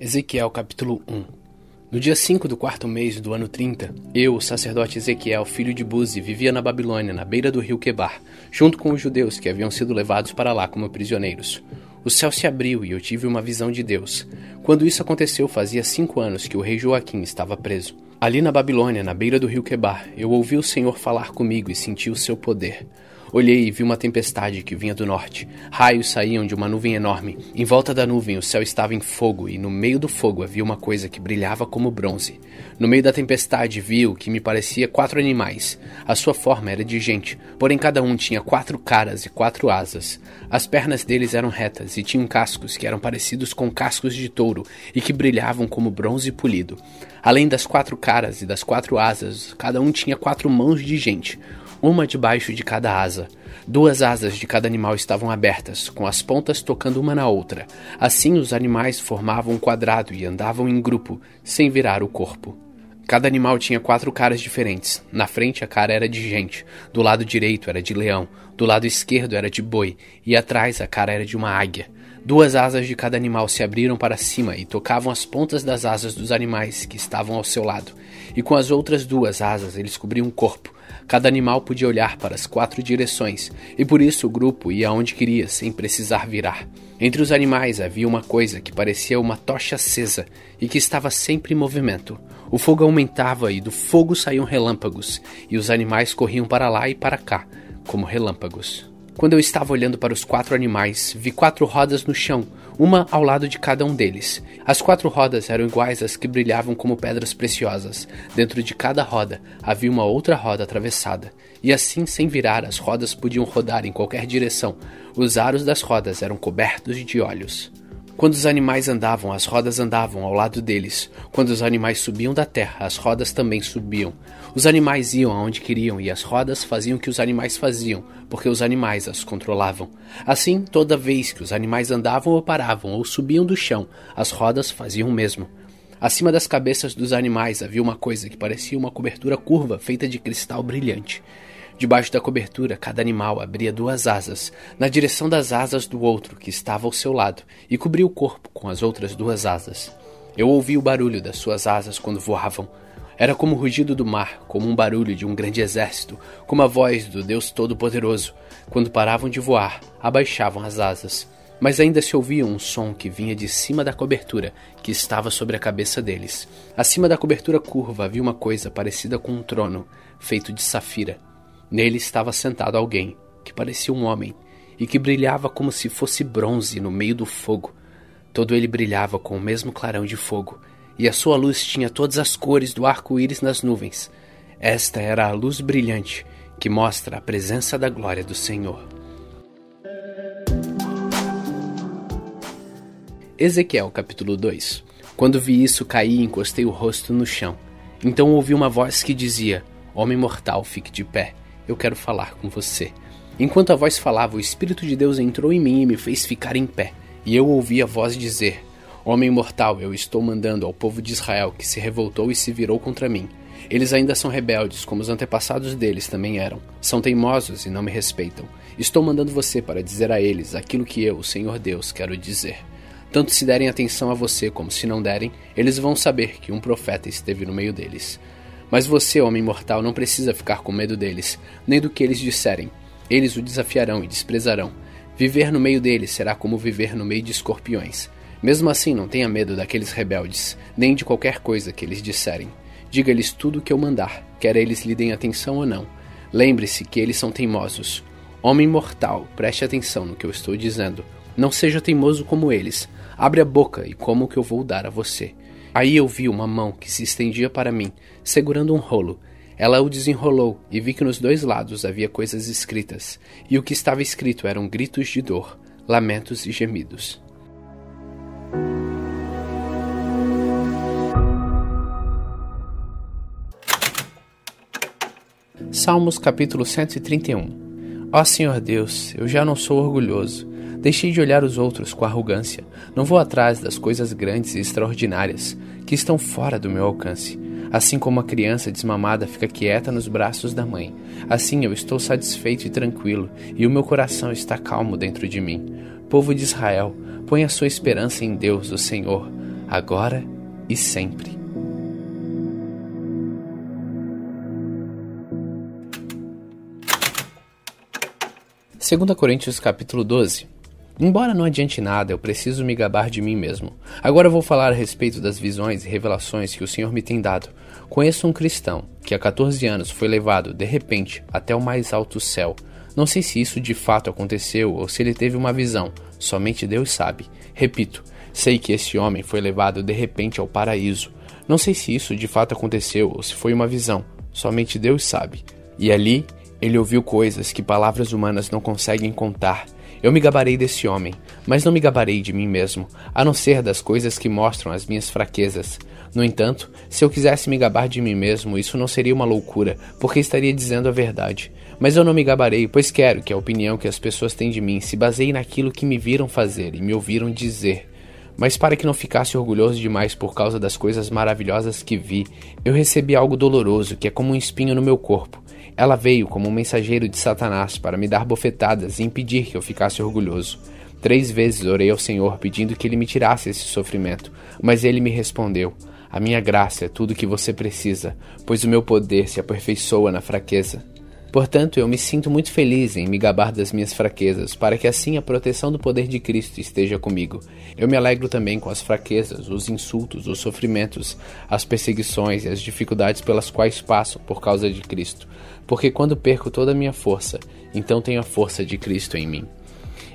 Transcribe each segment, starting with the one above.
Ezequiel capítulo 1 No dia 5 do quarto mês do ano 30, eu, o sacerdote Ezequiel, filho de Buzi, vivia na Babilônia, na beira do rio Quebar, junto com os judeus que haviam sido levados para lá como prisioneiros. O céu se abriu e eu tive uma visão de Deus. Quando isso aconteceu, fazia cinco anos que o rei Joaquim estava preso. Ali na Babilônia, na beira do rio Quebar, eu ouvi o Senhor falar comigo e senti o seu poder. Olhei e vi uma tempestade que vinha do norte. Raios saíam de uma nuvem enorme. Em volta da nuvem o céu estava em fogo, e no meio do fogo havia uma coisa que brilhava como bronze. No meio da tempestade vi o que me parecia quatro animais. A sua forma era de gente, porém cada um tinha quatro caras e quatro asas. As pernas deles eram retas e tinham cascos que eram parecidos com cascos de touro e que brilhavam como bronze polido. Além das quatro caras e das quatro asas, cada um tinha quatro mãos de gente uma debaixo de cada asa. Duas asas de cada animal estavam abertas, com as pontas tocando uma na outra. Assim os animais formavam um quadrado e andavam em grupo, sem virar o corpo. Cada animal tinha quatro caras diferentes. Na frente a cara era de gente, do lado direito era de leão, do lado esquerdo era de boi, e atrás a cara era de uma águia. Duas asas de cada animal se abriram para cima e tocavam as pontas das asas dos animais que estavam ao seu lado, e com as outras duas asas eles cobriam o corpo. Cada animal podia olhar para as quatro direções, e por isso o grupo ia onde queria, sem precisar virar. Entre os animais havia uma coisa que parecia uma tocha acesa e que estava sempre em movimento. O fogo aumentava e do fogo saíam relâmpagos, e os animais corriam para lá e para cá, como relâmpagos. Quando eu estava olhando para os quatro animais, vi quatro rodas no chão, uma ao lado de cada um deles. As quatro rodas eram iguais às que brilhavam como pedras preciosas. Dentro de cada roda havia uma outra roda atravessada, e assim, sem virar, as rodas podiam rodar em qualquer direção. Os aros das rodas eram cobertos de olhos. Quando os animais andavam, as rodas andavam ao lado deles. Quando os animais subiam da terra, as rodas também subiam. Os animais iam aonde queriam e as rodas faziam o que os animais faziam, porque os animais as controlavam. Assim, toda vez que os animais andavam ou paravam ou subiam do chão, as rodas faziam o mesmo. Acima das cabeças dos animais havia uma coisa que parecia uma cobertura curva feita de cristal brilhante. Debaixo da cobertura, cada animal abria duas asas, na direção das asas do outro, que estava ao seu lado, e cobria o corpo com as outras duas asas. Eu ouvi o barulho das suas asas quando voavam. Era como o rugido do mar, como um barulho de um grande exército, como a voz do Deus Todo-Poderoso. Quando paravam de voar, abaixavam as asas. Mas ainda se ouvia um som que vinha de cima da cobertura, que estava sobre a cabeça deles. Acima da cobertura curva havia uma coisa parecida com um trono, feito de safira. Nele estava sentado alguém, que parecia um homem, e que brilhava como se fosse bronze no meio do fogo. Todo ele brilhava com o mesmo clarão de fogo, e a sua luz tinha todas as cores do arco-íris nas nuvens. Esta era a luz brilhante que mostra a presença da glória do Senhor. Ezequiel capítulo 2 Quando vi isso, caí e encostei o rosto no chão. Então ouvi uma voz que dizia: Homem mortal, fique de pé eu quero falar com você. Enquanto a voz falava, o Espírito de Deus entrou em mim e me fez ficar em pé. E eu ouvi a voz dizer: Homem mortal, eu estou mandando ao povo de Israel que se revoltou e se virou contra mim. Eles ainda são rebeldes, como os antepassados deles também eram. São teimosos e não me respeitam. Estou mandando você para dizer a eles aquilo que eu, o Senhor Deus, quero dizer. Tanto se derem atenção a você como se não derem, eles vão saber que um profeta esteve no meio deles. Mas você, homem mortal, não precisa ficar com medo deles, nem do que eles disserem. Eles o desafiarão e desprezarão. Viver no meio deles será como viver no meio de escorpiões. Mesmo assim, não tenha medo daqueles rebeldes, nem de qualquer coisa que eles disserem. Diga-lhes tudo o que eu mandar, quer eles lhe deem atenção ou não. Lembre-se que eles são teimosos. Homem mortal, preste atenção no que eu estou dizendo. Não seja teimoso como eles. Abre a boca e coma o que eu vou dar a você. Aí eu vi uma mão que se estendia para mim, segurando um rolo. Ela o desenrolou e vi que nos dois lados havia coisas escritas, e o que estava escrito eram gritos de dor, lamentos e gemidos. Salmos capítulo 131 Ó Senhor Deus, eu já não sou orgulhoso Deixei de olhar os outros com arrogância. Não vou atrás das coisas grandes e extraordinárias que estão fora do meu alcance. Assim como a criança desmamada fica quieta nos braços da mãe, assim eu estou satisfeito e tranquilo, e o meu coração está calmo dentro de mim. Povo de Israel, põe a sua esperança em Deus, o Senhor. agora e sempre. Segunda Coríntios capítulo 12. Embora não adiante nada, eu preciso me gabar de mim mesmo. Agora vou falar a respeito das visões e revelações que o Senhor me tem dado. Conheço um cristão que há 14 anos foi levado, de repente, até o mais alto céu. Não sei se isso de fato aconteceu ou se ele teve uma visão, somente Deus sabe. Repito, sei que esse homem foi levado de repente ao paraíso. Não sei se isso de fato aconteceu ou se foi uma visão, somente Deus sabe. E ali ele ouviu coisas que palavras humanas não conseguem contar. Eu me gabarei desse homem, mas não me gabarei de mim mesmo, a não ser das coisas que mostram as minhas fraquezas. No entanto, se eu quisesse me gabar de mim mesmo, isso não seria uma loucura, porque estaria dizendo a verdade. Mas eu não me gabarei, pois quero que a opinião que as pessoas têm de mim se baseie naquilo que me viram fazer e me ouviram dizer. Mas para que não ficasse orgulhoso demais por causa das coisas maravilhosas que vi, eu recebi algo doloroso que é como um espinho no meu corpo. Ela veio como um mensageiro de Satanás para me dar bofetadas e impedir que eu ficasse orgulhoso. Três vezes orei ao Senhor pedindo que ele me tirasse esse sofrimento, mas ele me respondeu: A minha graça é tudo o que você precisa, pois o meu poder se aperfeiçoa na fraqueza. Portanto, eu me sinto muito feliz em me gabar das minhas fraquezas, para que assim a proteção do poder de Cristo esteja comigo. Eu me alegro também com as fraquezas, os insultos, os sofrimentos, as perseguições e as dificuldades pelas quais passo por causa de Cristo, porque quando perco toda a minha força, então tenho a força de Cristo em mim.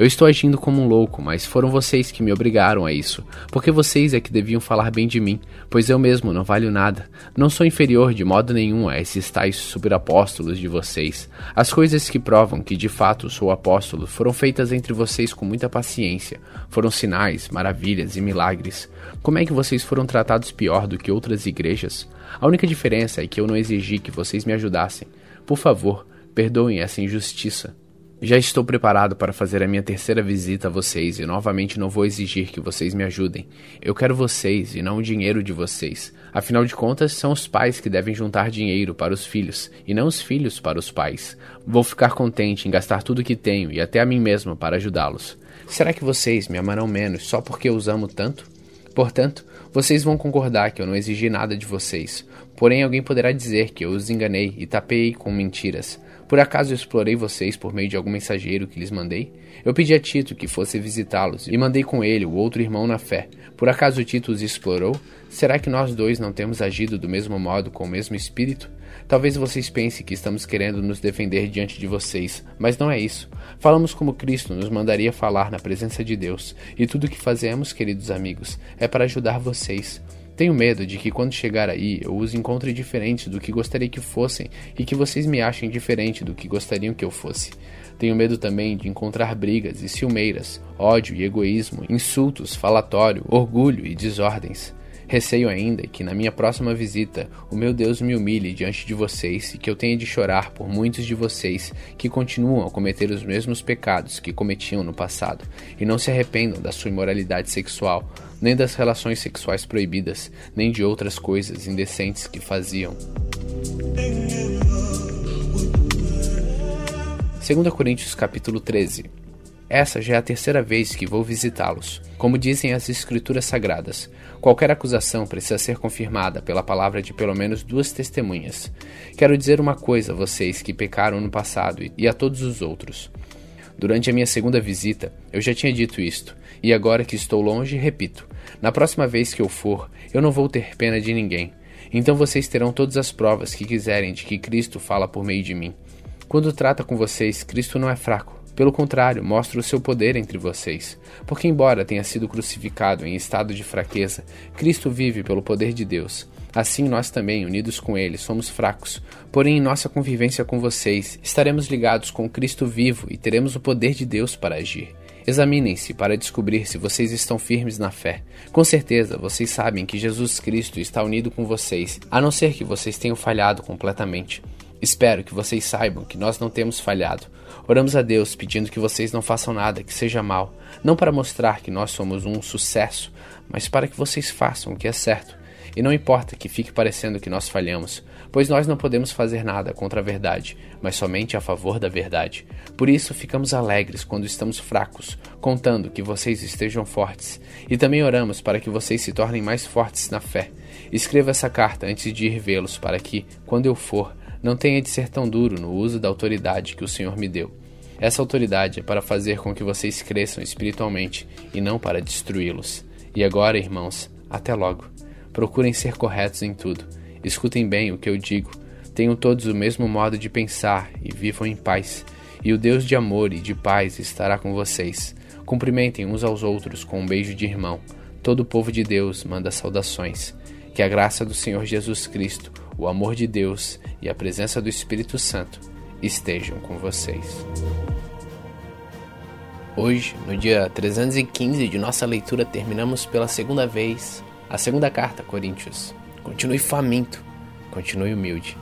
Eu estou agindo como um louco, mas foram vocês que me obrigaram a isso, porque vocês é que deviam falar bem de mim, pois eu mesmo não valho nada. Não sou inferior de modo nenhum a esses tais superapóstolos de vocês. As coisas que provam que de fato sou apóstolo foram feitas entre vocês com muita paciência. Foram sinais, maravilhas e milagres. Como é que vocês foram tratados pior do que outras igrejas? A única diferença é que eu não exigi que vocês me ajudassem. Por favor, perdoem essa injustiça. Já estou preparado para fazer a minha terceira visita a vocês e novamente não vou exigir que vocês me ajudem. Eu quero vocês e não o dinheiro de vocês. Afinal de contas, são os pais que devem juntar dinheiro para os filhos e não os filhos para os pais. Vou ficar contente em gastar tudo o que tenho e até a mim mesmo para ajudá-los. Será que vocês me amarão menos só porque eu os amo tanto? Portanto, vocês vão concordar que eu não exigi nada de vocês. Porém, alguém poderá dizer que eu os enganei e tapei com mentiras. Por acaso eu explorei vocês por meio de algum mensageiro que lhes mandei? Eu pedi a Tito que fosse visitá-los e mandei com ele o outro irmão na fé. Por acaso Tito os explorou? Será que nós dois não temos agido do mesmo modo com o mesmo espírito? Talvez vocês pensem que estamos querendo nos defender diante de vocês, mas não é isso. Falamos como Cristo nos mandaria falar na presença de Deus, e tudo o que fazemos, queridos amigos, é para ajudar vocês. Tenho medo de que quando chegar aí eu os encontre diferentes do que gostaria que fossem e que vocês me achem diferente do que gostariam que eu fosse. Tenho medo também de encontrar brigas e ciumeiras, ódio e egoísmo, insultos, falatório, orgulho e desordens. Receio ainda que na minha próxima visita o meu Deus me humilhe diante de vocês e que eu tenha de chorar por muitos de vocês que continuam a cometer os mesmos pecados que cometiam no passado e não se arrependam da sua imoralidade sexual, nem das relações sexuais proibidas, nem de outras coisas indecentes que faziam. 2 Coríntios capítulo 13 essa já é a terceira vez que vou visitá-los. Como dizem as Escrituras Sagradas, qualquer acusação precisa ser confirmada pela palavra de pelo menos duas testemunhas. Quero dizer uma coisa a vocês que pecaram no passado e a todos os outros. Durante a minha segunda visita, eu já tinha dito isto, e agora que estou longe, repito: na próxima vez que eu for, eu não vou ter pena de ninguém. Então vocês terão todas as provas que quiserem de que Cristo fala por meio de mim. Quando trata com vocês, Cristo não é fraco. Pelo contrário, mostra o seu poder entre vocês. Porque, embora tenha sido crucificado em estado de fraqueza, Cristo vive pelo poder de Deus. Assim, nós também, unidos com Ele, somos fracos. Porém, em nossa convivência com vocês, estaremos ligados com Cristo vivo e teremos o poder de Deus para agir. Examinem-se para descobrir se vocês estão firmes na fé. Com certeza, vocês sabem que Jesus Cristo está unido com vocês, a não ser que vocês tenham falhado completamente. Espero que vocês saibam que nós não temos falhado. Oramos a Deus pedindo que vocês não façam nada que seja mal, não para mostrar que nós somos um sucesso, mas para que vocês façam o que é certo. E não importa que fique parecendo que nós falhamos, pois nós não podemos fazer nada contra a verdade, mas somente a favor da verdade. Por isso ficamos alegres quando estamos fracos, contando que vocês estejam fortes, e também oramos para que vocês se tornem mais fortes na fé. Escreva essa carta antes de ir vê-los, para que, quando eu for, não tenha de ser tão duro no uso da autoridade que o Senhor me deu. Essa autoridade é para fazer com que vocês cresçam espiritualmente e não para destruí-los. E agora, irmãos, até logo. Procurem ser corretos em tudo. Escutem bem o que eu digo. Tenham todos o mesmo modo de pensar e vivam em paz. E o Deus de amor e de paz estará com vocês. Cumprimentem uns aos outros com um beijo de irmão. Todo o povo de Deus manda saudações. Que a graça do Senhor Jesus Cristo, o amor de Deus e a presença do Espírito Santo estejam com vocês. Hoje, no dia 315 de nossa leitura, terminamos pela segunda vez a segunda carta a Coríntios. Continue faminto, continue humilde.